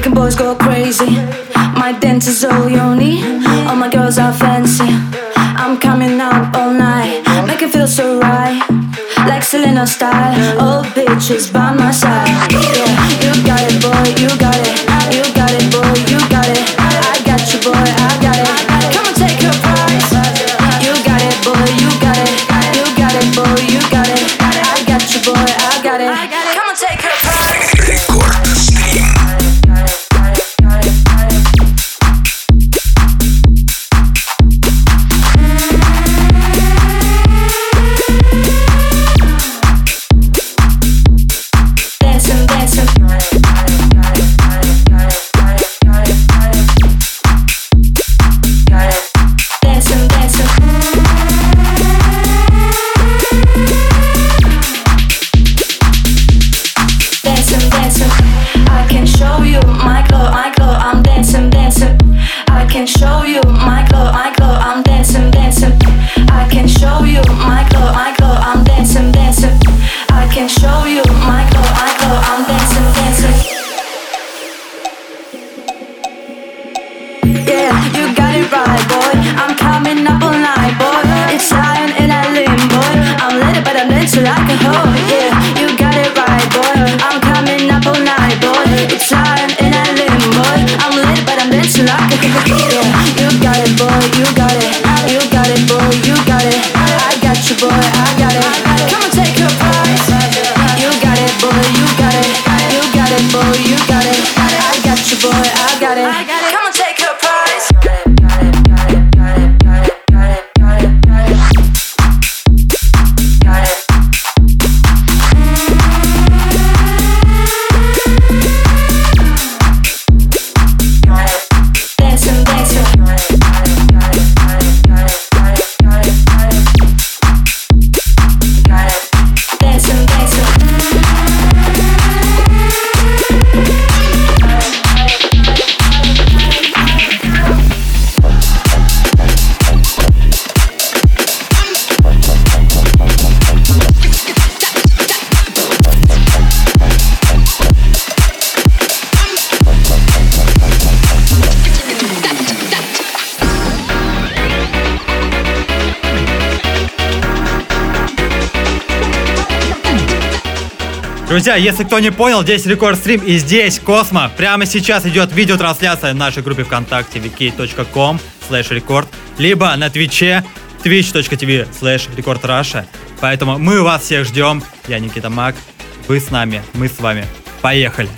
making boys go crazy. My dance is all yoni, all my girls are fancy. I'm coming out all night, make it feel so right. Like Selena style, All bitches by my side. Yeah, you got it, boy, you got it. Друзья, если кто не понял, здесь Рекорд Стрим и здесь Космо. Прямо сейчас идет видеотрансляция в нашей группе ВКонтакте vk.com slash record, либо на Твиче twitch.tv slash recordrusha. Поэтому мы вас всех ждем. Я Никита Мак, вы с нами, мы с вами. Поехали!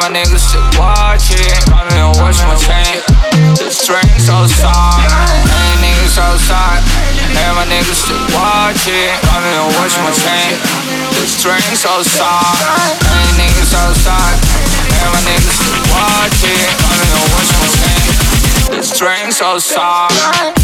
My niggas sit watching. Me and watch my chain. The strings outside, and niggas outside, and my niggas sit watching. Me and watch my chain. The strings outside, and niggas outside, and my niggas sit watching. Me and watch my chain. The strings outside.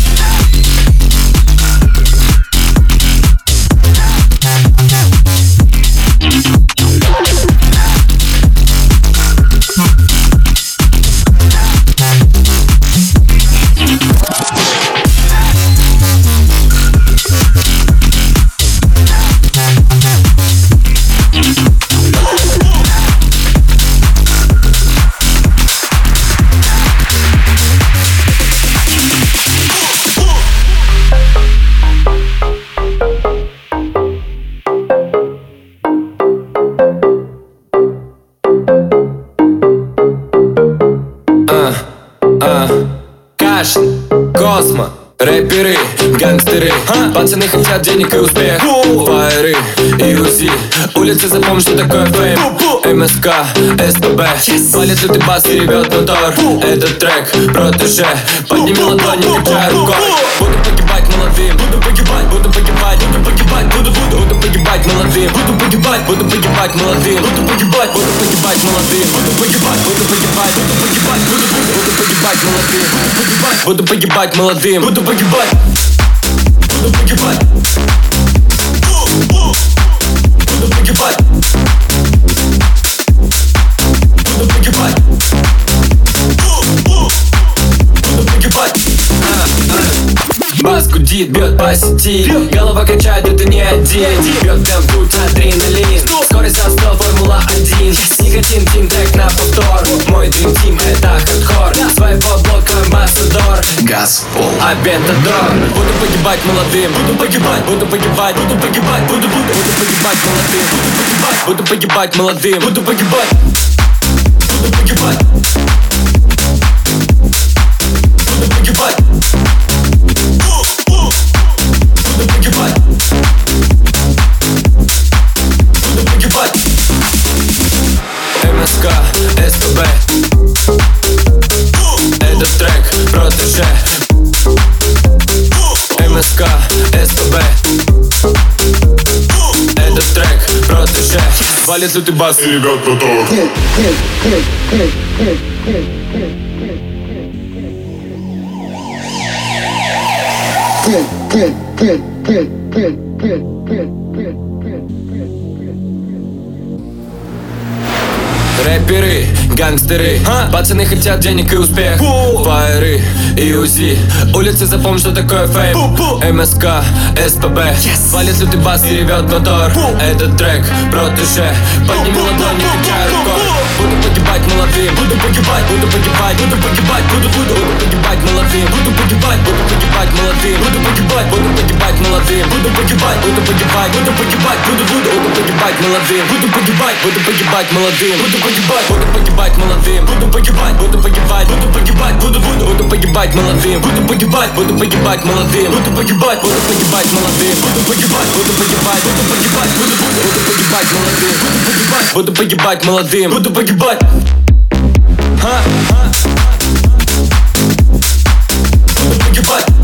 Рэперы, гангстеры Пацаны хотят денег и успех. Фаеры и УЗИ Улицы запомни, что такое фейм. МСК, СПБ Палит лютый бас и ревет мотор Этот трек протеже. Подними ладонь, не качай рукой. Буду погибать молодым буду погибать, погибать молодым Буду погибать, буду погибать молодым Буду погибать, буду погибать молодым Буду погибать, буду погибать, буду погибать Буду, буду, буду погибать молодым Буду погибать, буду погибать молодым Буду погибать. Буду погибать. Буду погибать Гудит, бьет по сети. Голова качает, это не один Бьет в грудь адреналин. Скорость за 100, формула 1 Никотин, тим, трек на повтор. Мой дрим тим, это хардкор. Своего блока амбассадор. Газ, пол, абентадор. Буду погибать молодым. Буду погибать, буду погибать, буду погибать Буду, буду, буду погибать молодым. Буду погибать, буду погибать молодым. Буду погибать. Буду погибать Валит ты бас или готов Good, good, good, good, good, good, good. Рэперы, гангстеры, пацаны хотят денег и успех. Фаеры и УЗИ, улицы запомни, что такое фейм МСК, СПБ, валит лютый бас и ревет мотор. Этот трек про душе, подними ладони, качай рукой. Буду погибать молодым, буду погибать, буду погибать, буду погибать, буду, буду, буду погибать молодым Буду погибать, буду погибать молодым, буду погибать, буду погибать молодым Буду погибать, буду погибать, буду погибать, буду, буду, буду погибать молодым Буду погибать, буду погибать молодым, буду погибать, буду погибать молодым Буду погибать, буду погибать, буду погибать, буду, буду, буду погибать молодым Буду погибать, буду погибать молодым Буду погибать, буду погибать молодым Буду погибать, буду погибать, буду погибать, буду, буду, буду погибать молодым Буду погибать, буду погибать молодым Буду погибать Huh? huh? Your butt.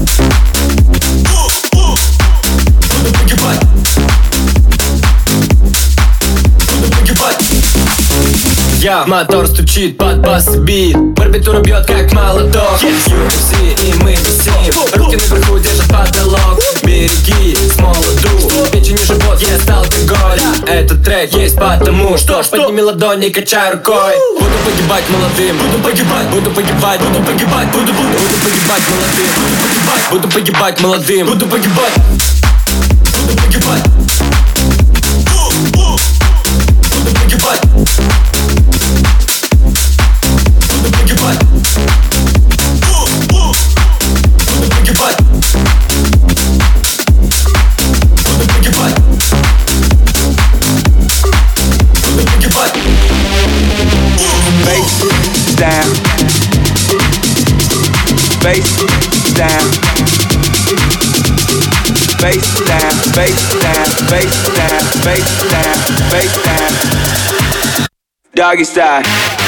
Я Мотор стучит под бас бит. Барбитура бьет как молоток. UFC и мы висим Руки наверху держат потолок. Береги с молоду. Печень и живот ест алкоголь Этот трек есть потому Что ж, подними ладони, качай рукой. Буду погибать молодым. Буду погибать, буду погибать, буду погибать. Буду, буду, буду погибать молодым. Буду погибать, буду погибать молодым. Буду погибать. Буду погибать Face down. Face down, face down, face down, face down. Doggy style.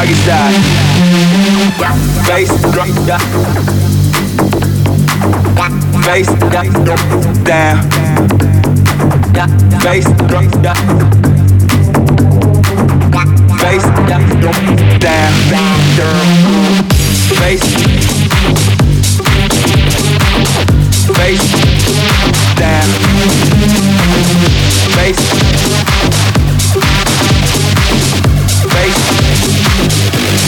Doggy style. Face, drop, down. Face, down, down. Face, drop, down. Face, down, down. Face, face down, face,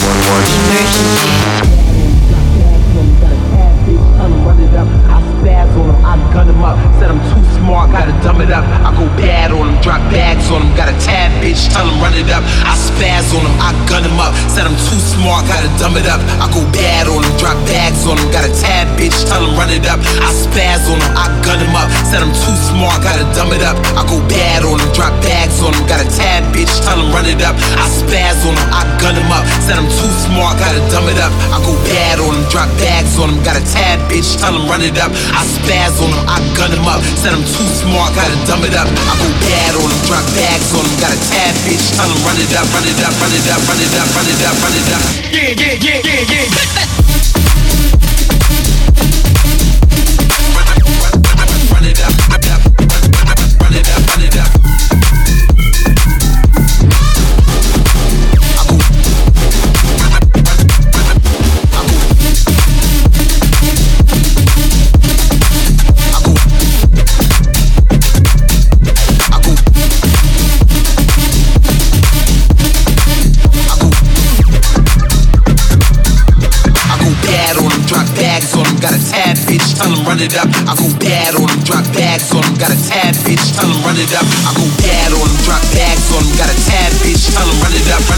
Nine one bitch, tell him run it up. I spaz on him, I gun him up. Said I'm too smart, gotta dumb it up. I go bad on him, drop bags on him. Got a tab bitch, tell him run it up. I spaz on him, I gun him up. Said I'm too smart, gotta dumb it up. I go bad on him, drop bags on him. Got a tab bitch, tell him run it up. I spaz on him, I gun him up. Said I'm too smart, gotta dumb it up. I go bad on him, drop bags on him. Got a tab bitch, tell him run it up. I spaz on him, I gun him up. Said I'm too smart, gotta dumb it up. I go bad on him, drop bags on him. Got a tab bitch, tell him run it up, run it up, run it up, run it up, run it up, run it up. Yeah, yeah, yeah, yeah, yeah. run it up. I go bad on him, drop bags on him, got a tab bitch, tell him run it up. I go bad on him, drop bags on him, got a tab bitch, tell run it up, run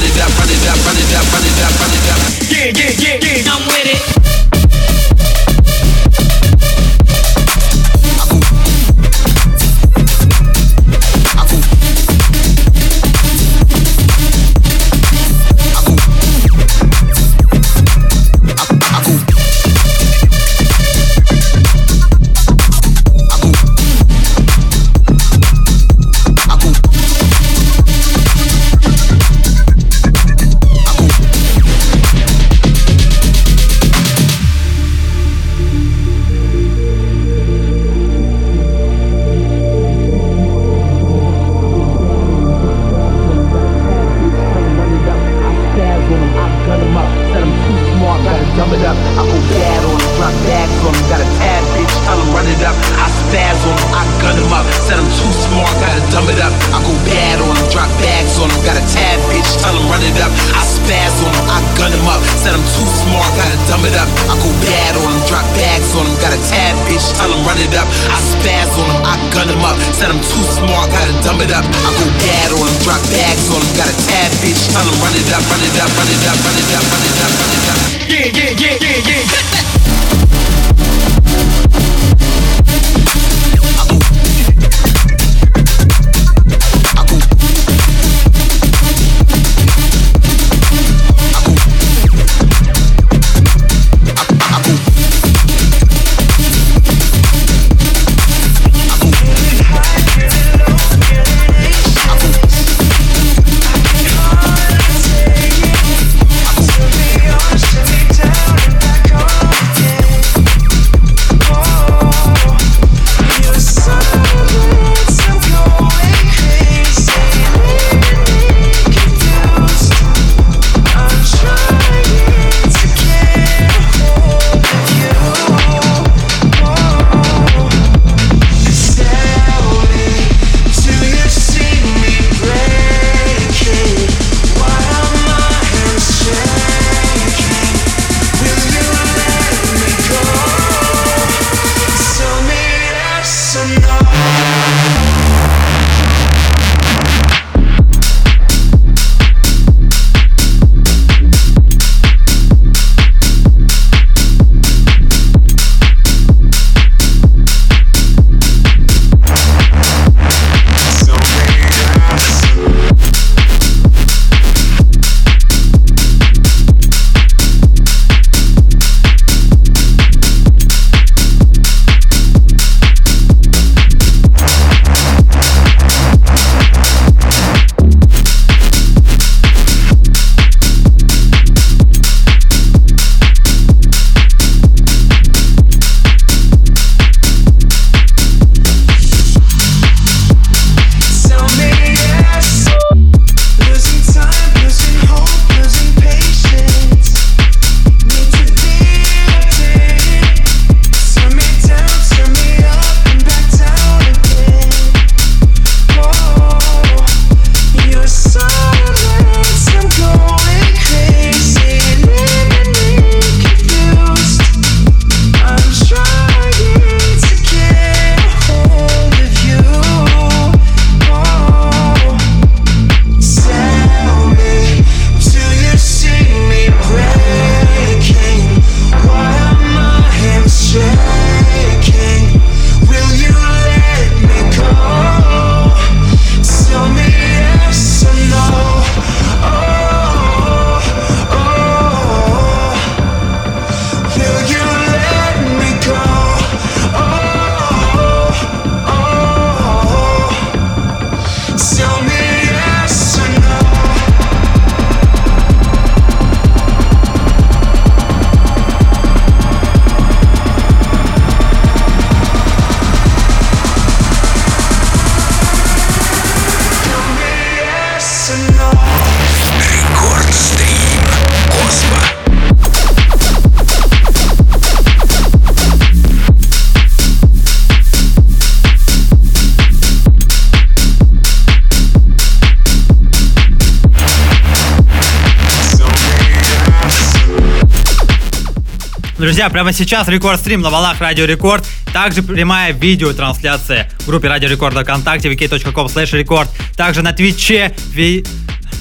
Друзья, прямо сейчас рекорд-стрим на волнах Радио Рекорд. Также прямая видеотрансляция в группе Радио Рекорд ВКонтакте, vk.com slash рекорд. Также на Твиче, ви...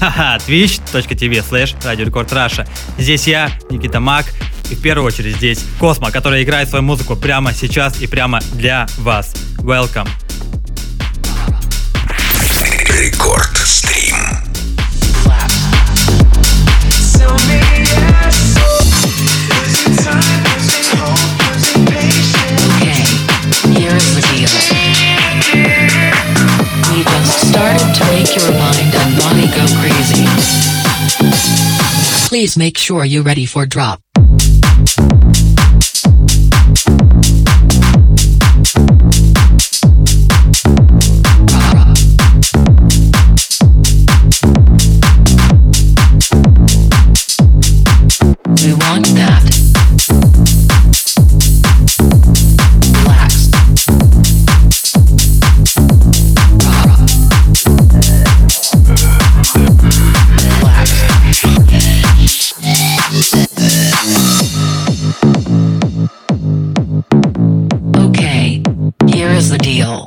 Twitch.tv slash Радио Рекорд Раша. Здесь я, Никита Мак, и в первую очередь здесь Космо, который играет свою музыку прямо сейчас и прямо для вас. Welcome. Рекорд стрим. Okay, We just started to make your mind and body go crazy. Please make sure you're ready for drop. We want the deal.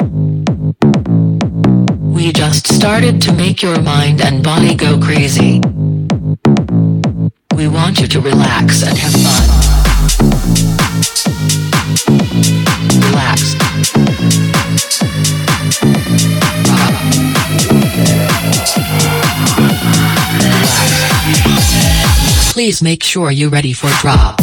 We just started to make your mind and body go crazy. We want you to relax and have fun. Relax. Please make sure you're ready for drop.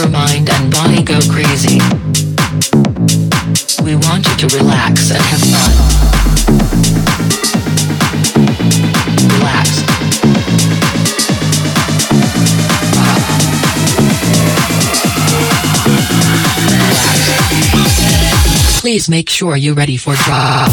Your mind and body go crazy. We want you to relax and have fun. Relax. Please make sure you're ready for drop.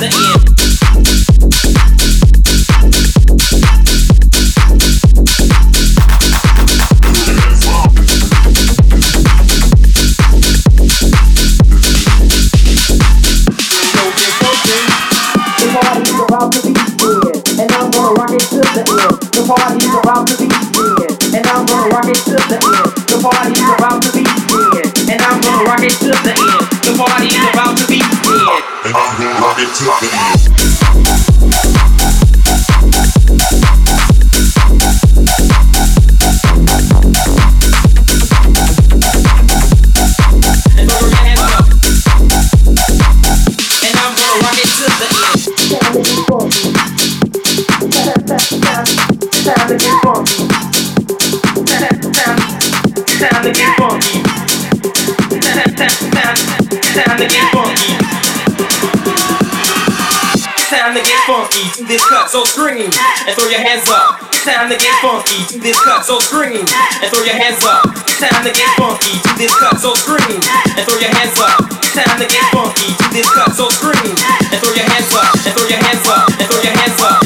the end. this cut so scream, and throw your hands up. It's time to get funky Do this cut so scream, and throw your hands up. It's time to get funky Do this cut so scream, and throw your hands up. It's time to get funky do this cut so scream and throw your hands up and throw your hands up and throw your hands up.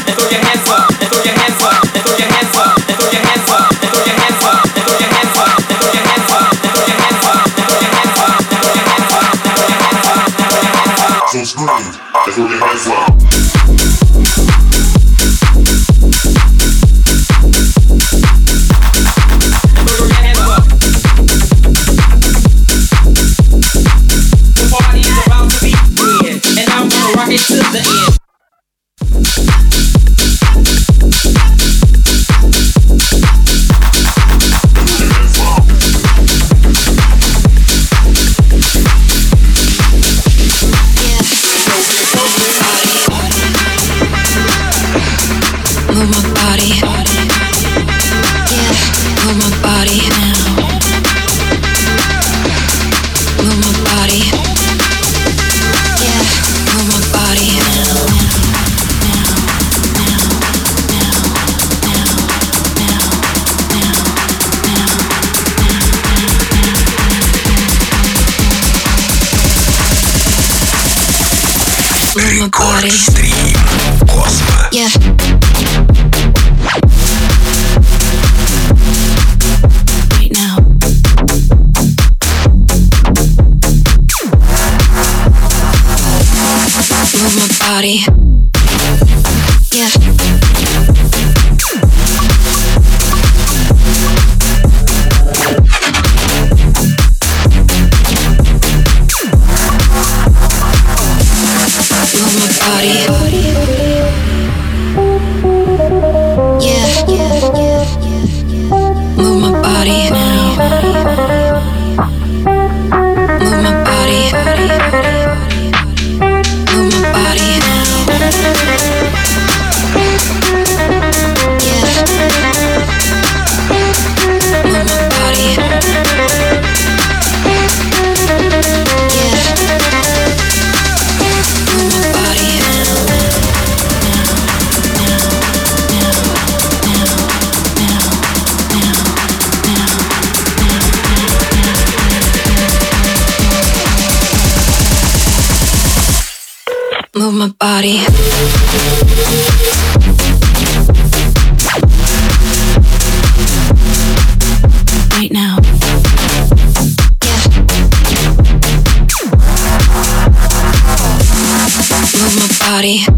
Move my body. Right now. Yeah. Move my body.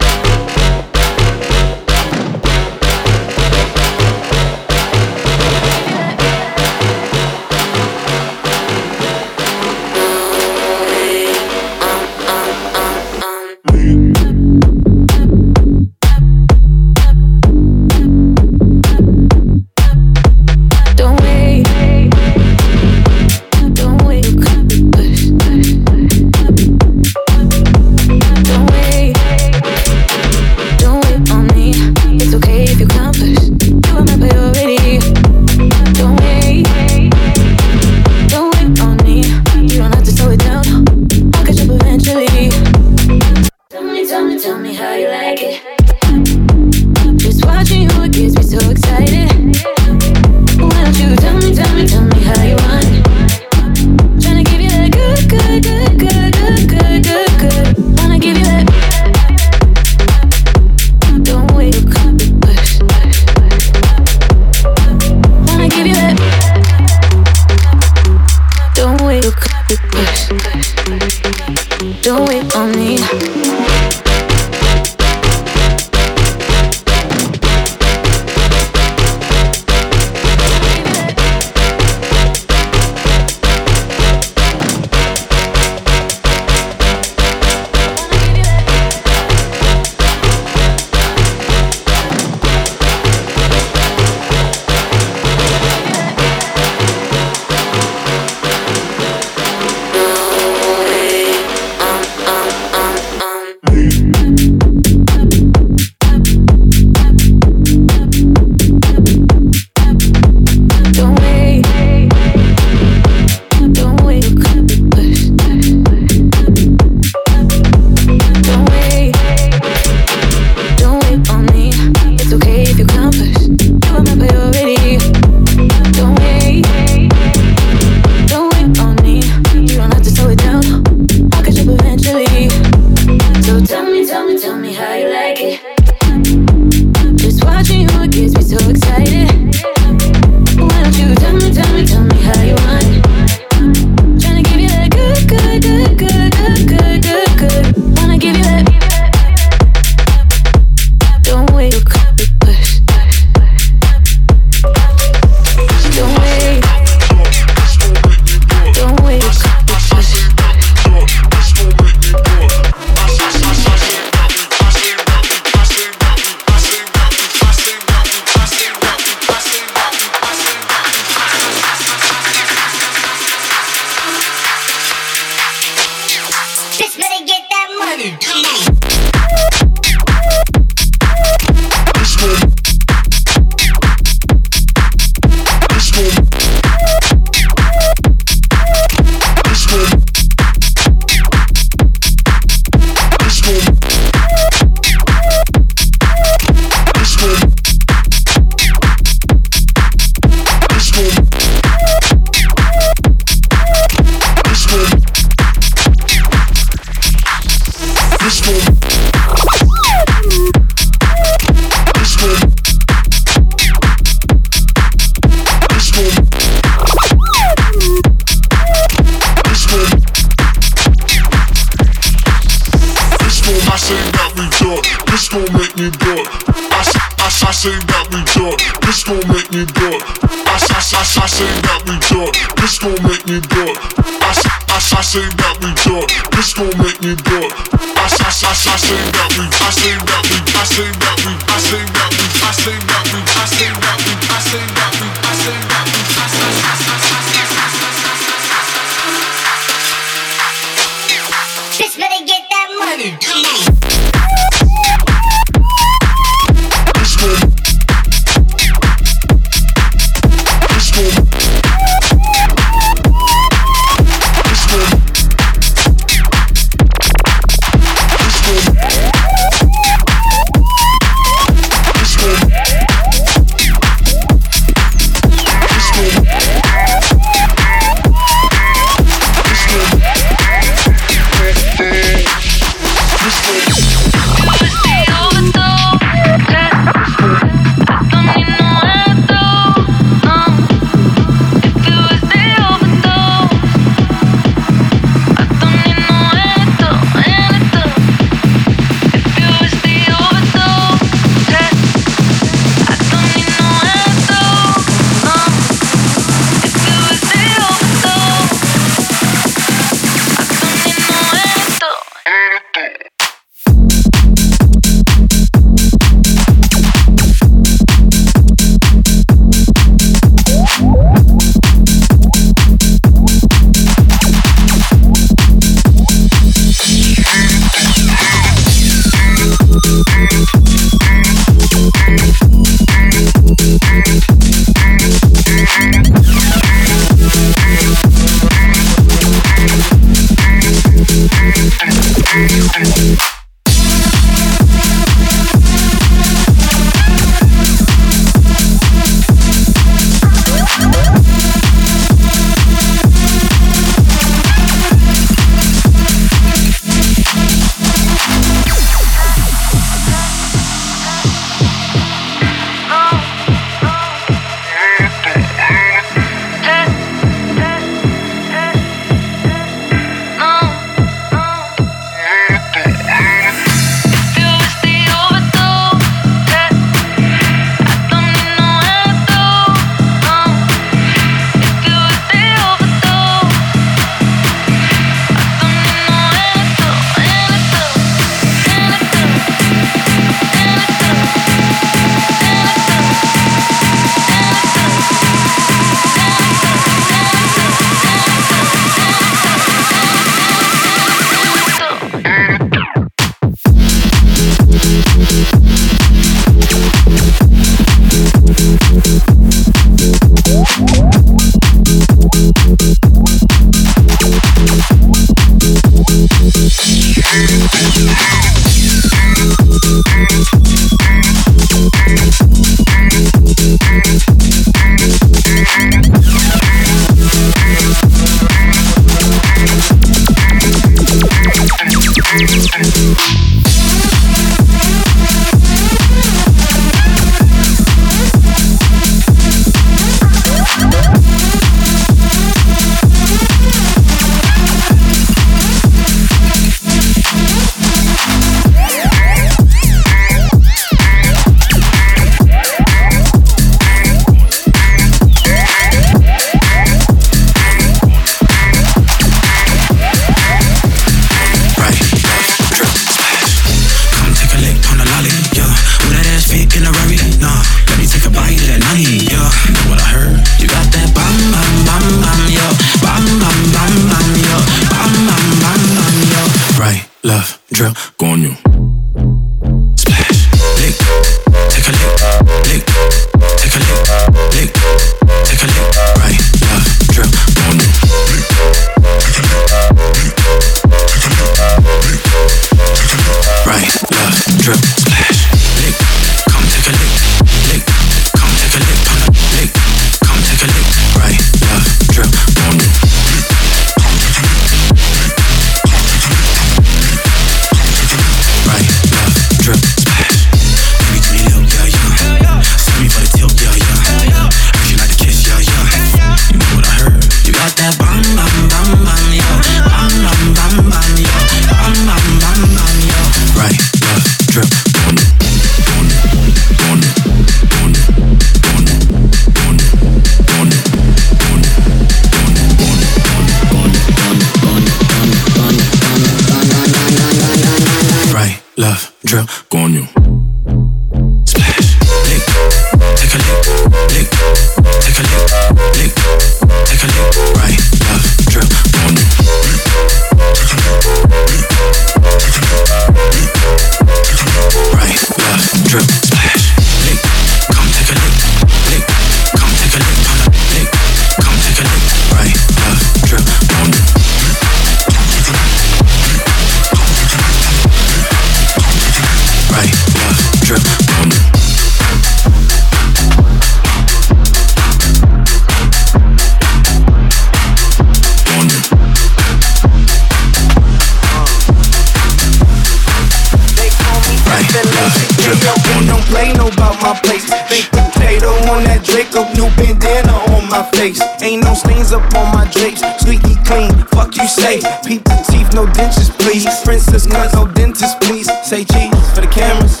Dentures, please. Princess cut, no dentist, please. Say cheese for the cameras.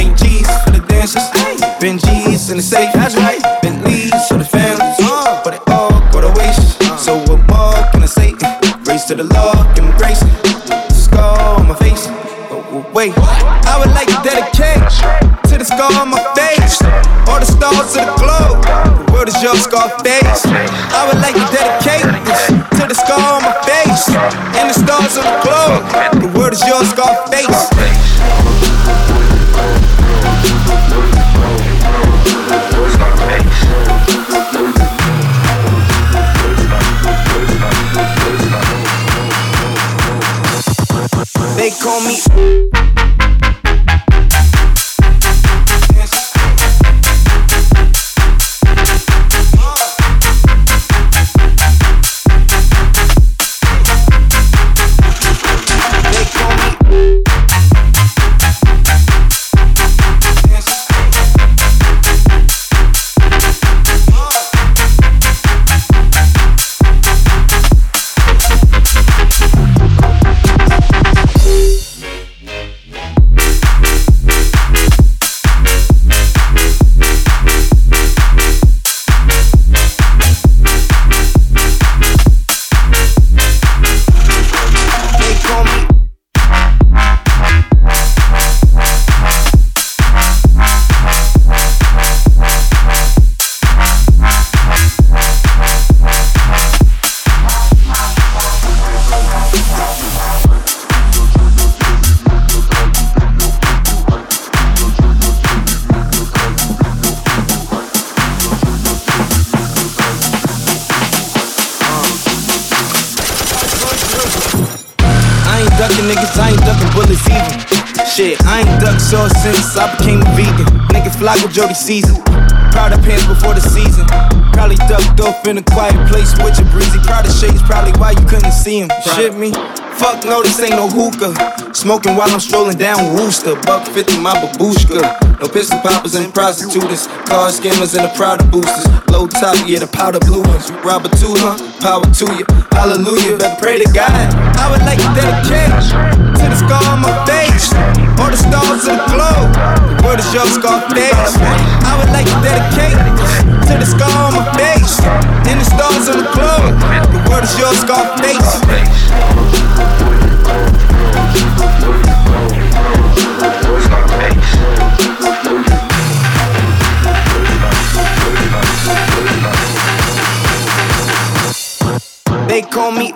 Eight G's for the dancers. Ben G's in the safe. That's right. Bentleys for the families. Uh. But it all go to waste. Uh. So what more can I say? Race to the law, immigration. Scar on my face. Oh, oh, Wait, I would like to dedicate to the scar on my face, all the stars of the globe. The world is your scar face. I would like to dedicate this to the scar on my face stars of the world is your scar niggas, I ain't ducking bullets either. Shit, I ain't ducked so since I became a vegan. Nigga fly with Jody season. Proud of pants before the season. Probably ducked off in a quiet place with your breezy. Proud of shades, probably why you couldn't see him. Shit me. Fuck no, this ain't no hookah. Smoking while I'm strolling down Wooster. Buck 50, my babushka. No pistol poppers and prostitutes. Car skimmers and the Prada boosters. Low top, yeah, the powder blue ones. You rob a two, huh? Power to you. Hallelujah, better pray to God. I would like to dedicate to the scar on my face all the stars of the globe. The world is your Scarface. I would like to dedicate to the scar on my face and the stars of the globe. The world is your Scarface. They call me